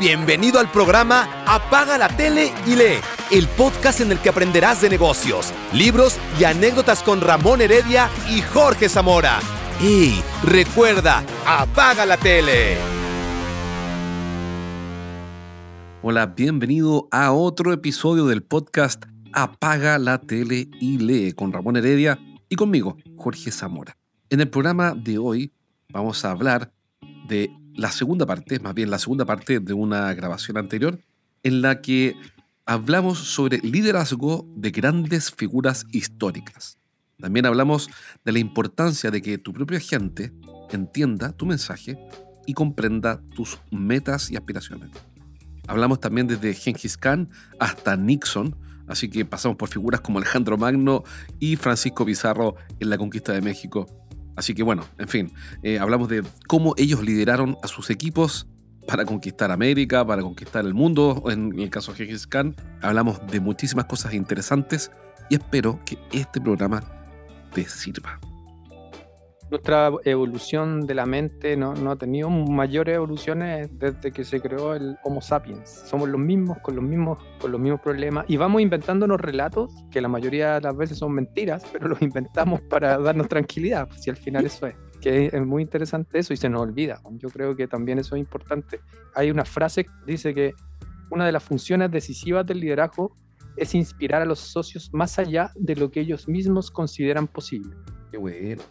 Bienvenido al programa Apaga la tele y lee, el podcast en el que aprenderás de negocios, libros y anécdotas con Ramón Heredia y Jorge Zamora. Y recuerda, apaga la tele. Hola, bienvenido a otro episodio del podcast Apaga la tele y lee con Ramón Heredia y conmigo, Jorge Zamora. En el programa de hoy vamos a hablar de la segunda parte, más bien la segunda parte de una grabación anterior, en la que hablamos sobre liderazgo de grandes figuras históricas. También hablamos de la importancia de que tu propia gente entienda tu mensaje y comprenda tus metas y aspiraciones. Hablamos también desde Genghis Khan hasta Nixon, así que pasamos por figuras como Alejandro Magno y Francisco Pizarro en la conquista de México Así que bueno, en fin, eh, hablamos de cómo ellos lideraron a sus equipos para conquistar América, para conquistar el mundo, en el caso de Gengis Khan. Hablamos de muchísimas cosas interesantes y espero que este programa te sirva nuestra evolución de la mente no, ha tenido mayores evoluciones desde que se creó el Homo sapiens. Somos los mismos, con los mismos, con los mismos problemas, y vamos inventándonos relatos que la mayoría de las veces son mentiras, pero los inventamos para darnos tranquilidad, si al final eso es. Que es muy interesante eso y se nos olvida. Yo creo que también eso es importante. Hay una frase que dice que una de las funciones decisivas del liderazgo es inspirar a los socios más allá de lo que ellos mismos consideran posible. Qué bueno.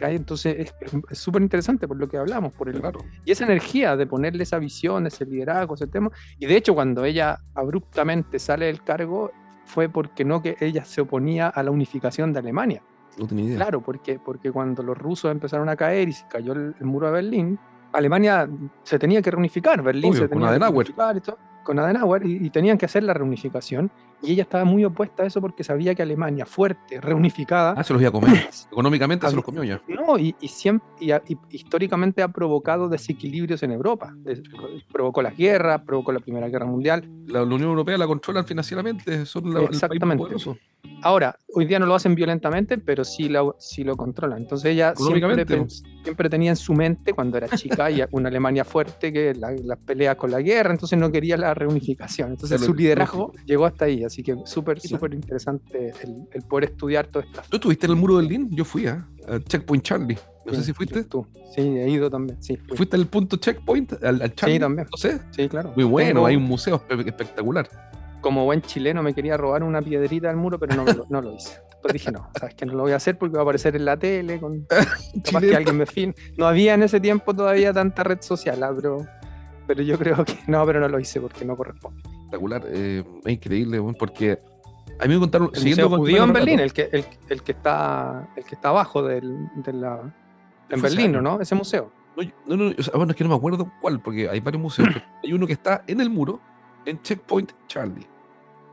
Entonces es súper interesante por lo que hablamos, por el Y esa energía de ponerle esa visión, ese liderazgo, ese tema. Y de hecho, cuando ella abruptamente sale del cargo, fue porque no que ella se oponía a la unificación de Alemania. No tenía idea. Claro, porque, porque cuando los rusos empezaron a caer y se cayó el, muro de Berlín, Alemania se tenía que reunificar, Berlín se tenía que reunificar y todo con Adenauer y, tenían que hacer la reunificación. Y ella estaba muy opuesta a eso porque sabía que Alemania, fuerte, reunificada. Ah, se los iba a comer. Económicamente se los comió ya. No, y, siempre, y, históricamente ha provocado desequilibrios en Europa. provocó las guerras, provocó la Primera Guerra Mundial. La, Unión Europea la controlan financieramente, son la, Exactamente. Ahora, hoy día no lo hacen violentamente, pero sí lo, sí lo controlan. Entonces ella siempre, siempre, tenía en su mente, cuando era chica, y una Alemania fuerte, que las la peleas con la guerra, entonces no quería la reunificación. Entonces su liderazgo llegó hasta ahí, así que súper, súper interesante el, poder estudiar todo esto. ¿Tú estuviste en el muro del Berlín? Yo fui a, Checkpoint Charlie. No sé si fuiste. Tú. Sí, he ido también. Sí, ¿Fuiste al punto Checkpoint? ¿Al, Charlie? Sí, también. No sé. Sí, claro. Muy bueno, hay un museo espectacular como buen chileno me quería robar una piedrita del muro, pero no, no lo hice. Después dije, no, sabes que no lo voy a hacer porque va a aparecer en la tele, con capaz que alguien me fin. No había en ese tiempo todavía tanta red social, ah, pero, pero yo creo que no, pero no lo hice porque no corresponde. Espectacular, eh, es increíble, porque a mí me contaron. El siguiendo judío en Berlín, el que, el, el, que está, el que está abajo del, de la. En Berlín, ¿no? Ese museo. No, no, bueno, es que no me acuerdo cuál, porque hay varios museos. hay uno que está en el muro, en Checkpoint Charlie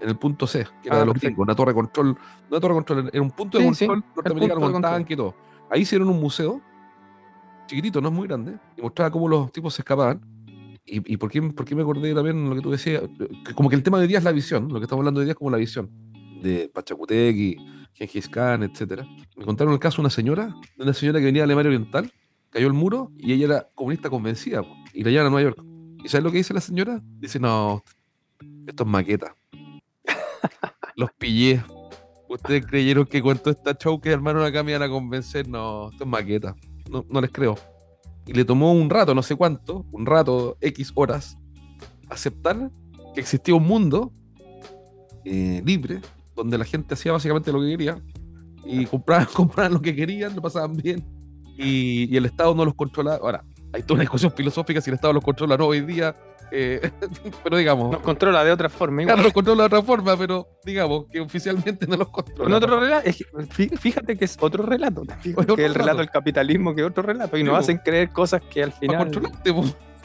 en el punto C, que era ah, de los gringos, una torre control, una torre control, era un punto de control norteamericano con tanque y todo. Ahí hicieron un museo, chiquitito, no es muy grande, y mostraba cómo los tipos se escapaban. ¿Y, y por, qué, por, qué, me acordé también lo que tú decías? como que el tema de hoy día es la visión, lo que estamos hablando hoy día es como la visión de Pachacutegui, Gengis Khan, etc. Me contaron el caso de una señora, de una señora que venía de Alemania Oriental, cayó el muro y ella era comunista convencida y la llevan a Nueva York. ¿Y sabes lo que dice la señora? Dice, no, esto es maqueta los pillé. ¿Ustedes creyeron que cuando esta show que armaron acá me iban a convencer? No, esto es maqueta. No, no les creo. Y le tomó un rato, no sé cuánto, un rato, X horas, aceptar que existía un mundo eh, libre, donde la gente hacía básicamente lo que quería y compraban, compraban lo que querían, lo pasaban bien y, el Estado no los controlaba. Ahora, hay toda una discusión filosófica si el Estado los controla no hoy día, eh, pero digamos. Nos controla de otra forma. Claro, nos controla de otra forma, pero digamos que oficialmente no los controla. otro relato, fíjate que es otro relato. que el relato del capitalismo, que es otro relato. Y nos hacen creer cosas que al final.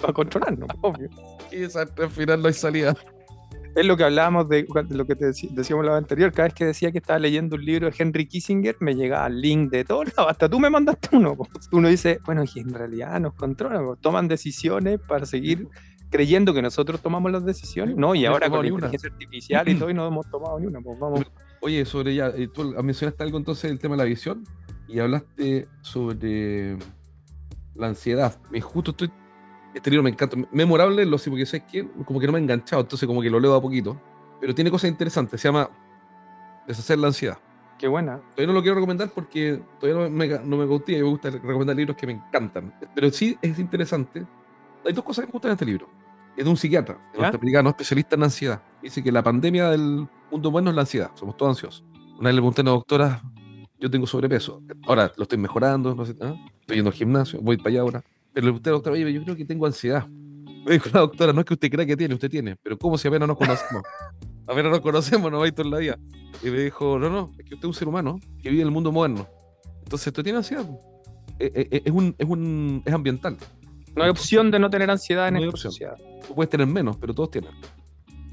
Para controlarnos, obvio. Y al final no hay salida. Es lo que hablábamos de, lo que te decíamos la vez anterior. Cada vez que decía que estaba leyendo un libro de Henry Kissinger, me llegaba el link de todo Hasta tú me mandaste uno. Uno dice, bueno, y en realidad nos controlan, toman decisiones para seguir creyendo que nosotros tomamos las decisiones, no, y ahora con la inteligencia artificial y todo, y no hemos tomado ni una, pues vamos. Oye, sobre ya, eh, tú mencionaste algo entonces del tema de la visión, y hablaste sobre la ansiedad. Me justo estoy Este libro me encanta. Memorable, lo sé porque sé que como que no me ha enganchado, entonces como que lo leo a poquito. Pero tiene cosas interesantes. Se llama Deshacer la ansiedad. Qué buena. Todavía no lo quiero recomendar porque todavía no me, no me me gusta recomendar libros que me encantan. Pero sí es interesante. Hay dos cosas que me gustan en este libro. Es de un psiquiatra norteamericano, especialista en ansiedad. Dice que la pandemia del mundo bueno es la ansiedad. Somos todos ansiosos. Una vez le pregunté a una doctora, yo tengo sobrepeso. Ahora lo estoy mejorando, no sé, ¿ah? estoy yendo al gimnasio, voy para allá ahora. Pero le pregunté a la doctora, oye, yo creo que tengo ansiedad. Me dijo la doctora, no es que usted crea que tiene, usted tiene. Pero ¿cómo si apenas nos conocemos? apenas nos conocemos, no va a ir toda la vida. Y me dijo, no, no, es que usted es un ser humano que vive en el mundo moderno. Entonces, usted tiene ansiedad. Es, eh, eh, es, un, es, un, es ambiental. No hay opción de no tener ansiedad en esta sociedad. Tú puedes tener menos, pero todos tienen.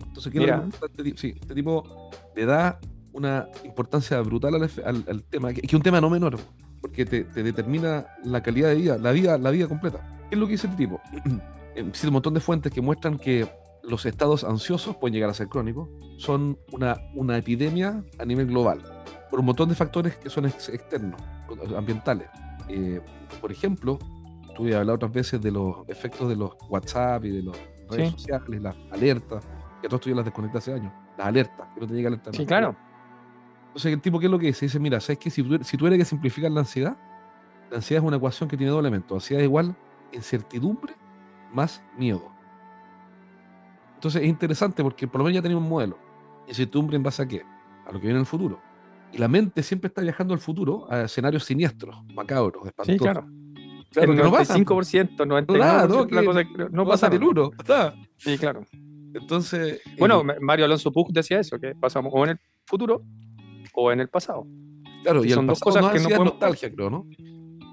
Entonces, Mira. Este, sí, este tipo le da una importancia brutal al, tema, que es un tema no menor, porque te, determina la calidad de vida, la vida, la vida completa. ¿Qué es lo que dice este tipo? Existe un montón de fuentes que muestran que los estados ansiosos pueden llegar a ser crónicos, son una, una epidemia a nivel global, por un montón de factores que son externos, ambientales. Eh, por ejemplo, tú ya hablado otras veces de los efectos de los WhatsApp y de las redes sociales, las alertas, que todos tú ya las desconectas hace años, las alertas, que no te llega alerta. Sí, claro. Entonces, el tipo, ¿qué es lo que dice? Dice, mira, ¿sabes qué? Si tú, si tú eres que simplificar la ansiedad, la ansiedad es una ecuación que tiene dos elementos. Ansiedad es igual incertidumbre más miedo. Entonces es interesante porque por lo menos ya tenemos un modelo. Incertidumbre en base a qué? A lo que viene en el futuro. Y la mente siempre está viajando al futuro a escenarios siniestros, macabros, espantosos. Sí, claro. Claro, el 95%, 99%, claro, no, cosa que no, pasa el uno. Sí, claro. Entonces. Bueno, Mario Alonso Puig decía eso, que pasamos o en el futuro o en el pasado. Claro, y, son dos cosas que no podemos. nostalgia, creo, ¿no?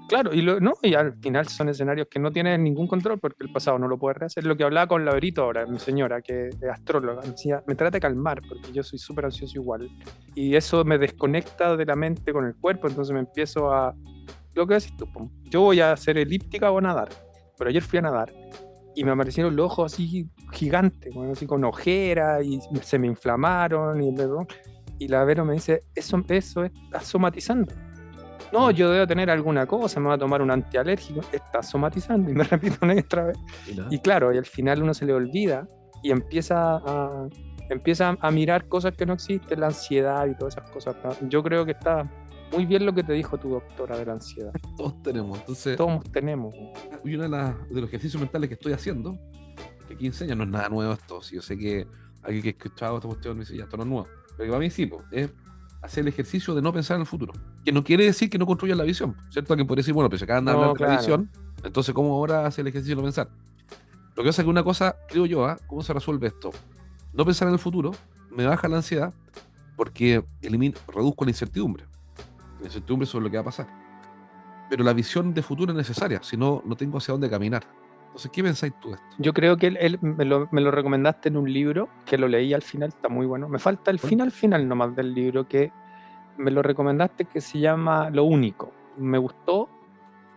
Claro, y, no, y al final son escenarios que no tienen ningún control porque el pasado no lo puede rehacer. Lo que hablaba con Laverito ahora, mi señora, que es astróloga, decía, me trata de calmar porque yo soy súper ansioso igual. Y eso me desconecta de la mente con el cuerpo, entonces me empiezo a... Lo que decís tú, yo voy a hacer elíptica o a nadar, pero ayer fui a nadar y me aparecieron los ojos así gigantes, así con ojera y se me inflamaron y, y la Vero me dice, eso, eso está somatizando no, yo debo tener alguna cosa, me voy a tomar un antialérgico, está somatizando y me repito una otra vez. Y claro, y al final uno se le olvida y empieza a, empieza a mirar cosas que no existen, la ansiedad y todas esas cosas. Yo creo que está muy bien lo que te dijo tu doctora de la ansiedad. Todos tenemos, entonces. Todos tenemos. Y uno de, de, los ejercicios mentales que estoy haciendo, que aquí enseña, no es nada nuevo esto. Si yo sé que alguien que ha escuchado esta cuestión me dice, ya, esto no es nuevo. Pero que para mí sí, es hacer el ejercicio de no pensar en el futuro. Que no quiere decir que no construya la visión, ¿cierto? Que puede decir, bueno, pero se acaban de hablar de la visión, entonces, ¿cómo ahora hace el ejercicio de no pensar? Lo que pasa es que una cosa, creo yo, ¿ah? ¿cómo se resuelve esto? No pensar en el futuro me baja la ansiedad porque elimina, reduzco la incertidumbre. Incertidumbre sobre lo que va a pasar. Pero la visión de futuro es necesaria, si no, no tengo hacia dónde caminar. Entonces, ¿qué pensáis tú de esto? Yo creo que él, me, lo, me, lo, recomendaste en un libro, que lo leí al final, está muy bueno. Me falta el final final nomás del libro, que me lo recomendaste, que se llama Lo Único. Me gustó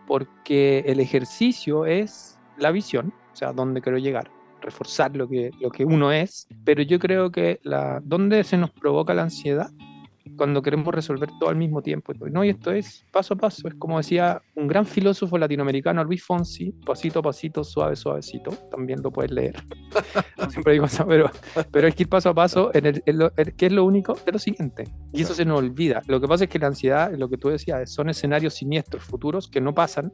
porque el ejercicio es la visión, o sea, dónde quiero llegar, reforzar lo que, lo que uno es, pero yo creo que la, dónde se nos provoca la ansiedad cuando queremos resolver todo al mismo tiempo. No, y esto es paso a paso, es como decía un gran filósofo latinoamericano, Luis Fonsi, pasito a pasito, suave, suavecito, también lo puedes leer. Siempre digo eso, pero, pero es que ir paso a paso, en el, ¿qué es lo único? Es lo siguiente, y eso se nos olvida. Lo que pasa es que la ansiedad, lo que tú decías, son escenarios siniestros futuros que no pasan,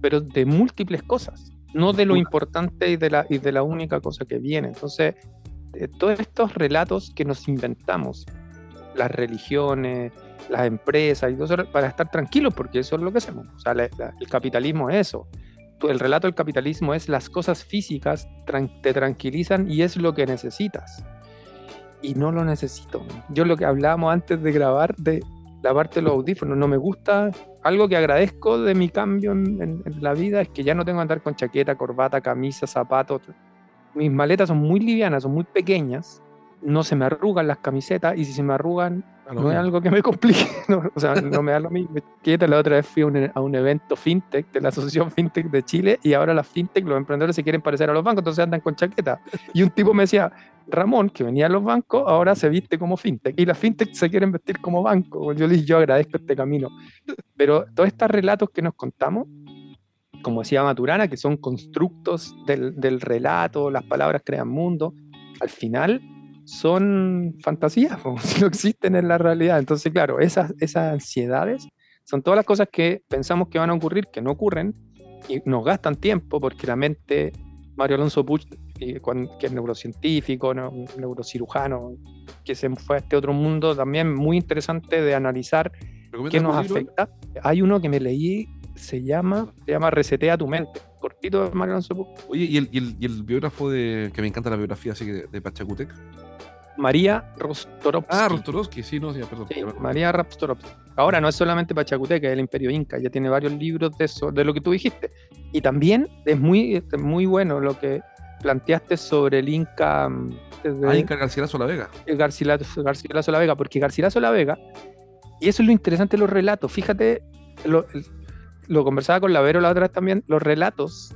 pero de múltiples cosas, no de lo importante y de la, y de la única cosa que viene. Entonces, eh, todos estos relatos que nos inventamos las religiones, las empresas y todo eso para estar tranquilos, porque eso es lo que hacemos. O sea, el capitalismo es eso. El relato del capitalismo es las cosas físicas te tranquilizan y es lo que necesitas. Y no lo necesito. Yo lo que hablábamos antes de grabar de la parte de los audífonos, no me gusta. Algo que agradezco de mi cambio en, en la vida es que ya no tengo que andar con chaqueta, corbata, camisa, zapatos. Mis maletas son muy livianas, son muy pequeñas no se me arrugan las camisetas y si se me arrugan no es algo que me complique, o sea, no me da lo mismo. La otra vez fui a un, evento fintech de la Asociación Fintech de Chile y ahora las fintech, los emprendedores se quieren parecer a los bancos, entonces andan con chaqueta. Y un tipo me decía, Ramón, que venía a los bancos, ahora se viste como fintech y las fintech se quieren vestir como banco. Yo les yo agradezco este camino. Pero todos estos relatos que nos contamos como decía Maturana, que son constructos del, relato, las palabras crean mundo, al final son fantasías, no existen en la realidad. Entonces, claro, esas, esas ansiedades son todas las cosas que pensamos que van a ocurrir, que no ocurren, y nos gastan tiempo porque la mente, Mario Alonso Puch, que es neurocientífico, neurocirujano, que se fue a este otro mundo también muy interesante de analizar qué nos afecta. Hay uno que me leí, se llama, se llama Resetea tu mente, cortito de Mario Alonso Puch. Oye, ¿y el, y el, biógrafo de, que me encanta la biografía así de, de Pachacutec? María Rostorovsky. Ah, Rostorovsky, sí, no, sí, perdón. María Rostorovsky. Ahora no es solamente Pachacuteca, es el Imperio Inca, ya tiene varios libros de eso, de lo que tú dijiste. Y también es muy, muy bueno lo que planteaste sobre el Inca. Mm, desde ah, Inca Garcilaso La Vega. Garcilaso, Garcilaso La Vega, porque Garcilaso La Vega, y eso es lo interesante de los relatos, fíjate, lo, lo conversaba con Lavero la otra vez también, los relatos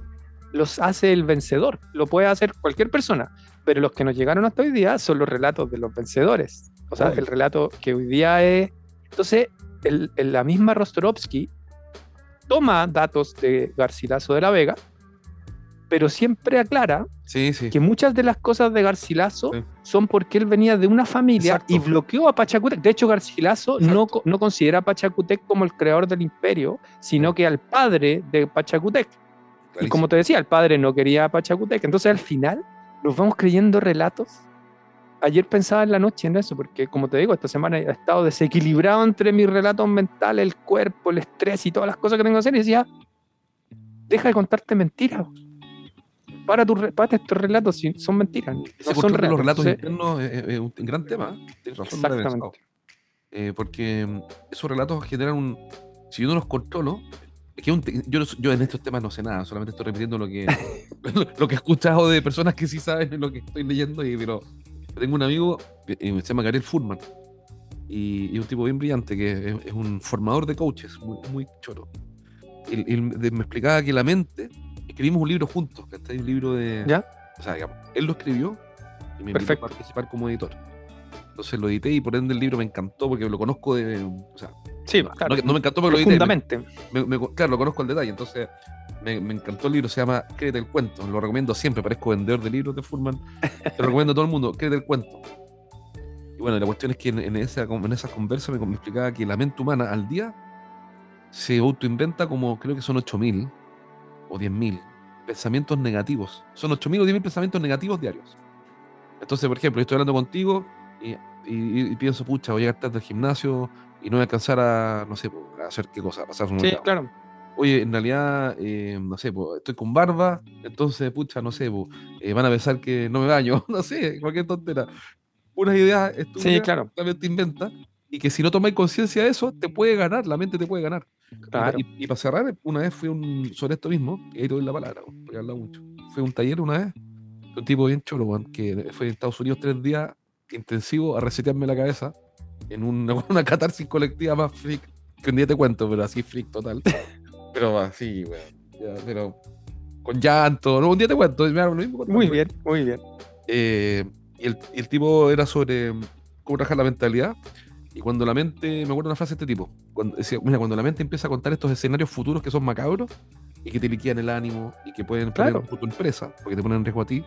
los hace el vencedor, lo puede hacer cualquier persona, pero los que nos llegaron hasta hoy día son los relatos de los vencedores. O sea, el relato que hoy día es... Entonces, el, la misma Rostorovsky toma datos de Garcilaso de la Vega, pero siempre aclara que muchas de las cosas de Garcilaso son porque él venía de una familia y bloqueó a Pachacutec. De hecho, Garcilaso no, no, considera a Pachacutec como el creador del imperio, sino que al padre de Pachacutec. Y como te decía, el padre no quería a Pachacutec. Entonces, al final, nos vamos creyendo relatos. Ayer pensaba en la noche en eso, porque como te digo, esta semana he estado desequilibrado entre mis relatos mentales, el cuerpo, el estrés y todas las cosas que tengo que hacer. Y decía, deja de contarte mentiras. Para, tu, para estos relatos, son mentiras. son los relatos internos es, un gran tema. Tienes razón. Exactamente. Eh, porque mm, esos relatos generan un. Si yo no los controlo, yo, yo, en estos temas no sé nada, solamente estoy repitiendo lo que, lo, que he escuchado de personas que sí saben lo que estoy leyendo. Y, pero tengo un amigo, que se llama Gabriel Furman, y, un tipo bien brillante, que es, un formador de coaches, muy, muy choro. Y, me explicaba que la mente, escribimos un libro juntos, que está un libro de... ¿Ya? O sea, digamos, él lo escribió y me invitó a participar como editor. Entonces lo edité y por ende el libro me encantó porque lo conozco de. O sea, Sí, claro. No, me encantó porque lo Me, claro, lo conozco al detalle, entonces me, encantó el libro, se llama Créete el cuento. Lo recomiendo siempre, parezco vendedor de libros de Furman. Te lo recomiendo a todo el mundo, Créete el cuento. Y bueno, la cuestión es que en, esa, en esa conversa me, explicaba que la mente humana al día se autoinventa como creo que son 8.000 o 10.000 pensamientos negativos. Son 8.000 o 10.000 pensamientos negativos diarios. Entonces, por ejemplo, estoy hablando contigo y, y, pienso, pucha, voy a llegar tarde al gimnasio, y no voy a alcanzar a, no sé, a hacer qué cosa, a pasar un Sí, claro. Oye, en realidad, eh, no sé, estoy con barba, entonces, pucha, no sé, eh, van a pensar que no me baño, no sé, cualquier tontera. Unas ideas estúpidas sí, claro. también te inventa y que si no tomáis conciencia de eso, te puede ganar, la mente te puede ganar. Claro. Y, para cerrar, una vez fui un, sobre esto mismo, y ahí te doy la palabra, porque he hablado mucho. Fui a un taller una vez, un tipo bien cholo, que fue en Estados Unidos tres días intensivo a resetearme la cabeza en una, una catarsis colectiva más freak, que un día te cuento, pero así freak total. pero así, weón. pero con llanto, ¿no? un día te cuento. lo mismo muy bien, muy bien. Eh, y, el, y, el, tipo era sobre cómo trabajar la mentalidad. Y cuando la mente, me acuerdo una frase de este tipo, cuando, decía, mira, cuando la mente empieza a contar estos escenarios futuros que son macabros y que te liquidan el ánimo y que pueden poner en tu empresa, porque te ponen en riesgo a ti,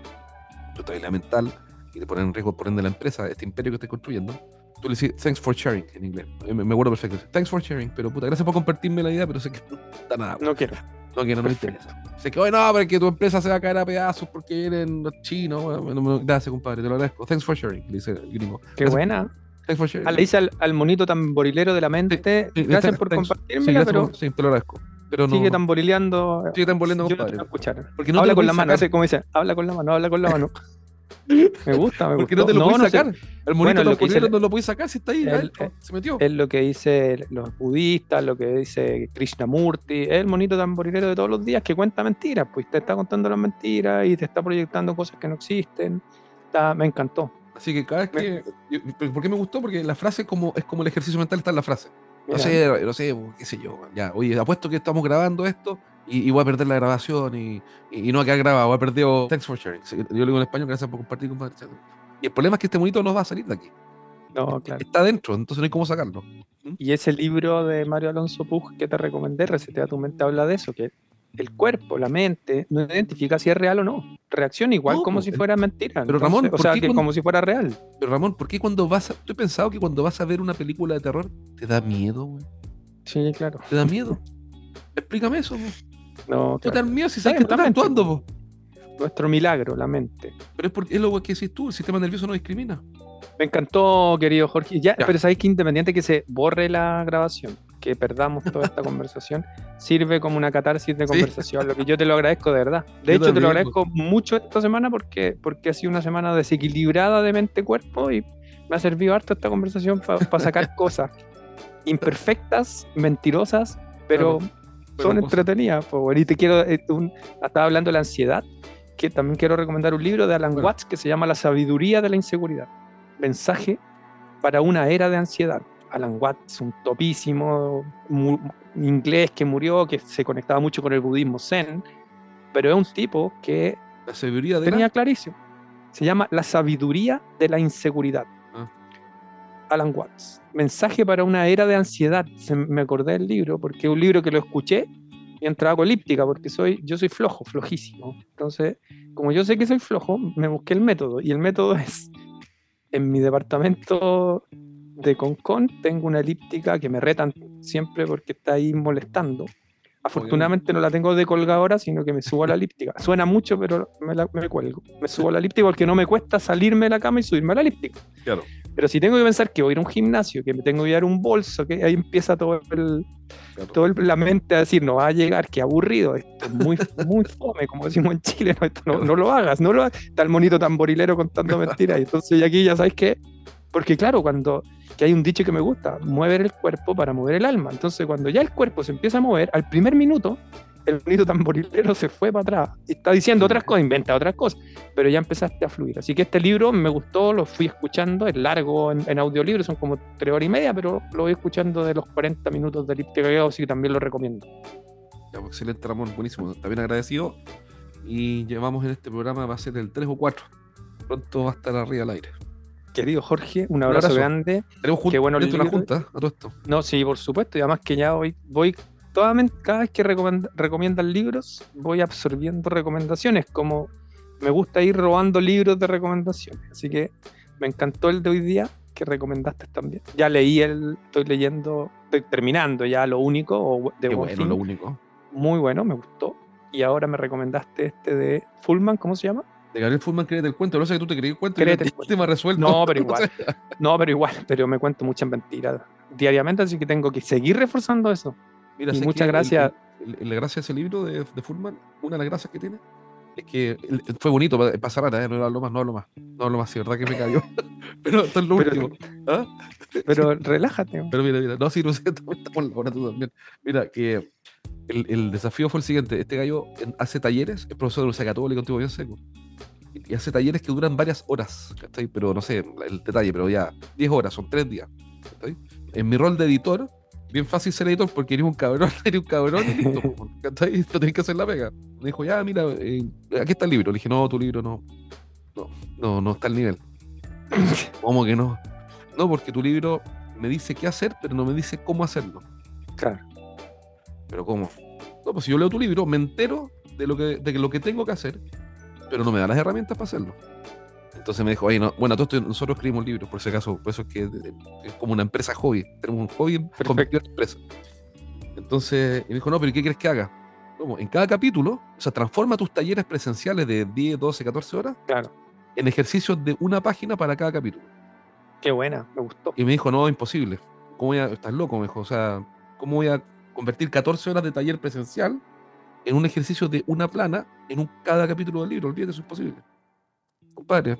tu estabilidad mental, y te ponen en riesgo por ende la empresa, este imperio que estás construyendo, tú le dices thanks for sharing en inglés. Me, acuerdo perfecto. Thanks for sharing, pero puta, gracias por compartirme la idea, pero sé que no está nada. No quiero. No quiero, no me interesa. Sé que, oye, no, porque tu empresa se va a caer a pedazos porque vienen los chinos. Bueno, gracias, compadre, te lo agradezco. Thanks for sharing, le dice gringo. Qué buena. Thanks for sharing. Ah, le dice al, al, monito tamborilero de la mente, gracias por compartirme, pero... sí, te lo agradezco. Pero no, sigue tamborileando. Sigue tamborileando, compadre. No escuchar. Porque no habla con la mano, como dice, habla con la mano, habla con la mano. Me gusta, me Porque no te lo puedes sacar. El monito bueno, lo no lo puedes sacar si está ahí. Eh, se metió. Es lo que dice los budistas, lo que dice Krishnamurti. Es el monito tamborilero de todos los días que cuenta mentiras. Pues te está contando las mentiras y te está proyectando cosas que no existen. me encantó. Así que cada vez que. ¿Por qué me gustó? Porque la frase como, es como el ejercicio mental está en la frase. No sé, no sé, qué sé yo. Ya, oye, apuesto que estamos grabando esto y, voy a perder la grabación y, y, no va a quedar grabado, voy a perder. Thanks for sharing. Yo le digo en español, gracias por compartir, compadre. Y el problema es que este monito no va a salir de aquí. No, claro. Está dentro, entonces no hay cómo sacarlo. Y ese libro de Mario Alonso Pug que te recomendé, Resetea tu mente, habla de eso, que el cuerpo, la mente, no identifica si es real o no. Reacciona igual como si fuera mentira. Pero Ramón, o sea, que como si fuera real. Pero Ramón, ¿por qué cuando vas a... Yo he pensado que cuando vas a ver una película de terror te da miedo, güey. Sí, claro. Te da miedo. Explícame eso, güey. No, te da miedo si sabes que estás actuando. Nuestro milagro, la mente. Pero es porque es lo que decís tú, el sistema nervioso no discrimina. Me encantó, querido Jorge. Ya, Pero sabéis que independiente que se borre la grabación, que perdamos toda esta conversación, sirve como una catarsis de conversación, lo que yo te lo agradezco de verdad. De hecho, te lo agradezco mucho esta semana porque, porque ha sido una semana desequilibrada de mente-cuerpo y me ha servido harto esta conversación para sacar cosas imperfectas, mentirosas, pero son entretenidas. y te quiero, eh, estaba hablando de la ansiedad, que también quiero recomendar un libro de Alan Watts que se llama La sabiduría de la inseguridad. Mensaje para una era de ansiedad. Alan Watts, un topísimo inglés que murió, que se conectaba mucho con el budismo zen, pero es un tipo que la sabiduría tenía clarísimo. Se llama La sabiduría de la inseguridad. Alan Watts. Mensaje para una era de ansiedad. me acordé del libro porque es un libro que lo escuché y entraba con elíptica porque soy, yo soy flojo, flojísimo. Entonces, como yo sé que soy flojo, me busqué el método y el método es en mi departamento de Concon tengo una elíptica que me retan siempre porque está ahí molestando. Afortunadamente no la tengo de colgadora, sino que me subo a la elíptica. Suena mucho, pero me, la, me cuelgo. Me subo a la elíptica porque no me cuesta salirme de la cama y subirme a la elíptica. Claro. Pero si tengo que pensar que voy a ir a un gimnasio, que me tengo que dar un bolso, que ahí empieza todo el, todo la mente a decir, no va a llegar, qué aburrido, esto es muy, muy fome, como decimos en Chile, no, no, lo hagas, no lo hagas. Está el monito tamborilero contando mentiras. Y entonces, y aquí ya sabes qué, porque claro, cuando que hay un dicho que me gusta, mover el cuerpo para mover el alma. Entonces, cuando ya el cuerpo se empieza a mover, al primer minuto, el bonito tamborilero se fue para atrás. Está diciendo otras cosas, inventa otras cosas, pero ya empezaste a fluir. Así que este libro me gustó, lo fui escuchando, es largo en, audiolibro, son como tres horas y media, pero lo voy escuchando de los 40 minutos de Elíptica así que también lo recomiendo. Ya, pues, excelente, Ramón, buenísimo. También agradecido. Y llevamos en este programa, va a ser el 3 o 4. Pronto va a estar arriba al aire. Querido Jorge, un abrazo, grande. Tenemos Qué bueno la junta a todo esto. No, sí, por supuesto. Y además que ya hoy voy toda, cada vez que recomiendan libros, voy absorbiendo recomendaciones. Como me gusta ir robando libros de recomendaciones. Así que me encantó el de hoy día que recomendaste también. Ya leí el, estoy leyendo, estoy terminando ya lo único de Qué bueno, lo único. Muy bueno, me gustó. Y ahora me recomendaste este de Fullman, ¿cómo se llama? de Gabriel Fullman, créete el cuento. No sé que tú te creí el cuento créete y el tema resuelto. No, pero igual. no, pero igual. Pero me cuento muchas mentiras diariamente, así que tengo que seguir reforzando eso. Mira, y muchas gracias. La gracia de ese libro de, de Fullman, una de las gracias que tiene, es que fue bonito pasar a ¿eh? no hablo más, no hablo más. No hablo más, sí, verdad que me cayó. pero esto es lo último. ¿Ah? Pero relájate. Pero mira, mira, no, sí, no sé, estamos la tú también. Mira, que el, el, desafío fue el siguiente: este gallo hace talleres, es profesor de Universidad Católica, un tipo bien seco y hace talleres que duran varias horas, Pero no sé el detalle, pero ya 10 horas, son 3 días. En mi rol de editor, bien fácil ser editor porque eres un cabrón, eres un cabrón, y listo, tenés que hacer la pega. Me dijo, ya, mira, eh, aquí está el libro. Le dije, no, tu libro no, no, no, no está al nivel. ¿Cómo que no? No, porque tu libro me dice qué hacer, pero no me dice cómo hacerlo. Claro. ¿Pero cómo? No, pues si yo leo tu libro, me entero de lo que, de lo que tengo que hacer pero no me da las herramientas para hacerlo. Entonces me dijo, oye, no, bueno, nosotros escribimos libros, por ese caso, por eso es que es como una empresa hobby. Tenemos un hobby convertido en empresa. Entonces, me dijo, no, pero ¿qué quieres que haga? ¿Cómo? En cada capítulo, o sea, transforma tus talleres presenciales de 10, 12, 14 horas claro. en ejercicios de una página para cada capítulo. Qué buena, me gustó. Y me dijo, no, imposible. ¿Cómo voy a, estás loco? Me dijo, o sea, ¿cómo voy a convertir 14 horas de taller presencial en un ejercicio de una plana en un, cada capítulo del libro. Olvídate, eso es posible. Compadre,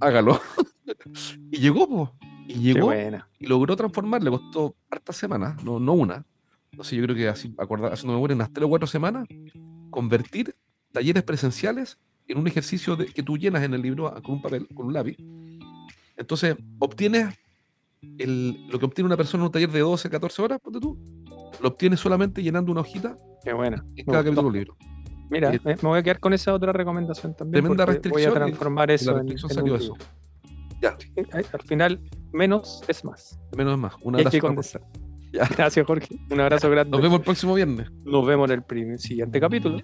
hágalo. y llegó, pues. Y llegó y logró transformar. Le costó hartas semanas, no, no una. No sé, yo creo que así, acordar, haciendo memoria, unas tres o cuatro semanas, convertir talleres presenciales en un ejercicio de, que tú llenas en el libro con un papel, con un lápiz. Entonces, obtienes el, lo que obtiene una persona en un taller de 12, 14 horas, ponte tú, lo obtienes solamente llenando una hojita Qué buena. en cada capítulo del libro. Mira, me, voy a quedar con esa otra recomendación también. Tremenda restricción. Voy a transformar eso en, salió eso. Ya. Al final, menos es más. Menos es más. Que condensar. Gracias, Jorge. Un abrazo grande. Nos vemos el próximo viernes. Nos vemos en el siguiente capítulo.